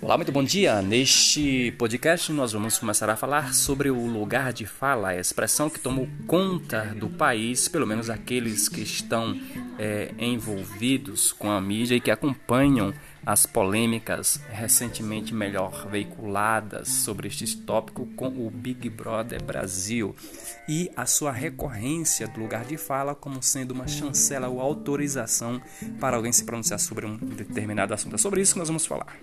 Olá, muito bom dia. Neste podcast nós vamos começar a falar sobre o lugar de fala, a expressão que tomou conta do país, pelo menos aqueles que estão é, envolvidos com a mídia e que acompanham as polêmicas recentemente melhor veiculadas sobre este tópico com o Big Brother Brasil e a sua recorrência do lugar de fala como sendo uma chancela ou autorização para alguém se pronunciar sobre um determinado assunto. É sobre isso que nós vamos falar.